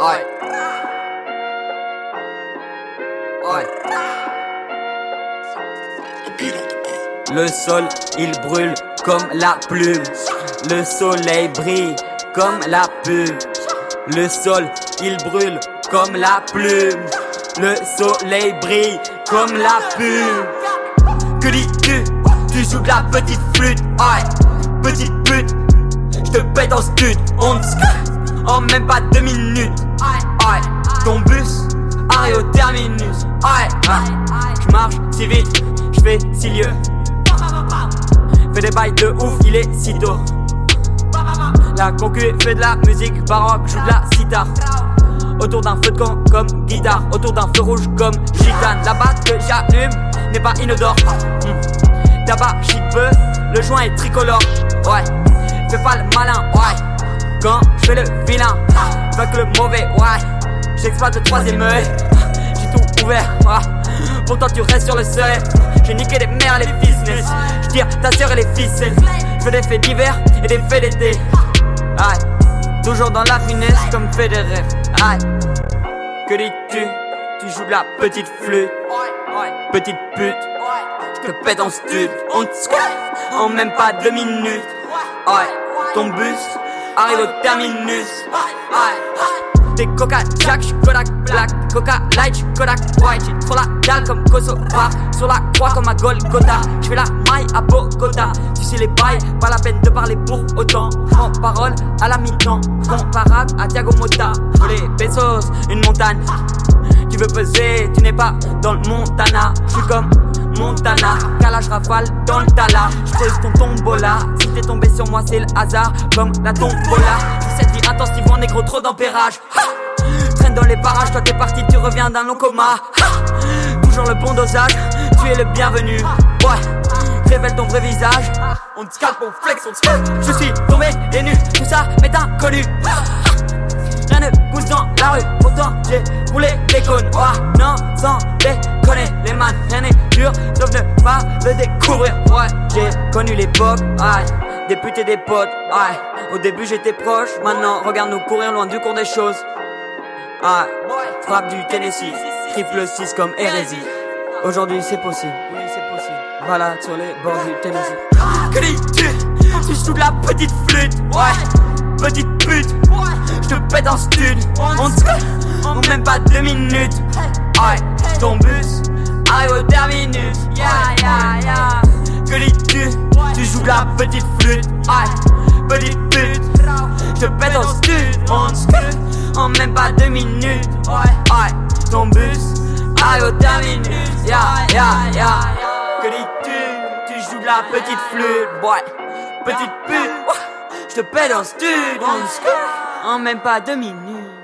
Ouais. Le sol, il brûle comme la plume. Le soleil brille comme la plume. Le sol, il brûle comme la plume. Le soleil brille comme la plume. Que dis-tu? Tu joues de la petite flûte, ouais. Petite pute, je te pète en stud. On en même pas deux minutes. Ouais, ton bus arrive au terminus. Ouais, je marche si vite, je fais si lieux. Fais des bails de ouf, il est si tôt. La concu fait de la musique baroque, joue de la sitar. Autour d'un feu de camp comme guitare, autour d'un feu rouge comme gitane. La batte que j'allume n'est pas inodore. Hmm. Tabac, shit peu, le joint est tricolore. Ouais, fais pas le malin, ouais. Quand je fais le vilain, pas que le mauvais, ouais. J'exploite le troisième œil, j'ai tout ouvert, ouais. Pourtant tu restes sur le seuil. J'ai niqué les mères, les business. J'tire ta soeur et les ficelles. Je des faits d'hiver et des faits d'été. Aïe, toujours dans la finesse comme fait des rêves. Aïe, que dis-tu? Tu joues de la petite flûte. Petite pute. Je te pète en stud. On te en même pas deux minutes. Aïe, ton bus arrive au terminus. Des coca jack, j'suis Kodak black. Coca light, j'suis Kodak white. J'ai trop la dalle comme Kosovar Sur la croix comme à Golgotha. J'fais la maille à Bogota. Tu sais les bails, pas la peine de parler pour autant. En parole à la mi-temps. Comparable à Thiago Motta. Les pesos, une montagne. Tu veux peser, tu n'es pas dans le Montana. J'suis comme Montana, calage rafale dans le tala. J'creuse ton tombola. Si t'es tombé sur moi, c'est le hasard, comme la tombola. Cette vie intensive en négro, trop d'empérage. Traîne dans les parages, toi t'es parti, tu reviens d'un long coma. Toujours le bon dosage, tu es le bienvenu. Ouais, révèle ton vrai visage. On te scalpe, on flex, on te Je suis tombé et nu, tout ça m'est inconnu. Ne dans la rue, pourtant j'ai roulé les cônes. Oh, non, sans déconner, les man, rien n'est dur, sauf ne pas le découvrir. Ouais, j'ai connu l'époque, aïe, des putes et des potes, aïe. Au début j'étais proche, maintenant regarde-nous courir loin du cours des choses. Aïe, frappe du Tennessee, triple 6 comme hérésie. Aujourd'hui c'est possible, oui c'est possible. Voilà sur les bords du Tennessee. Que dis-tu Tu joues de la petite flûte, ouais, petite pute. Je te pète en stud, on te en même pas deux minutes. Ouais, ton bus arrive au terminus. Yeah, yeah, yeah. Que dis-tu Tu joues la petite flûte, ouais, petite pute. Je te pète en stud, on te en même pas deux minutes. Ouais, ton bus arrive au terminus. Yeah, yeah, yeah. Que dis-tu Tu joues la petite flûte, ouais, petite pute. Je te pète en stud, on en même pas deux minutes.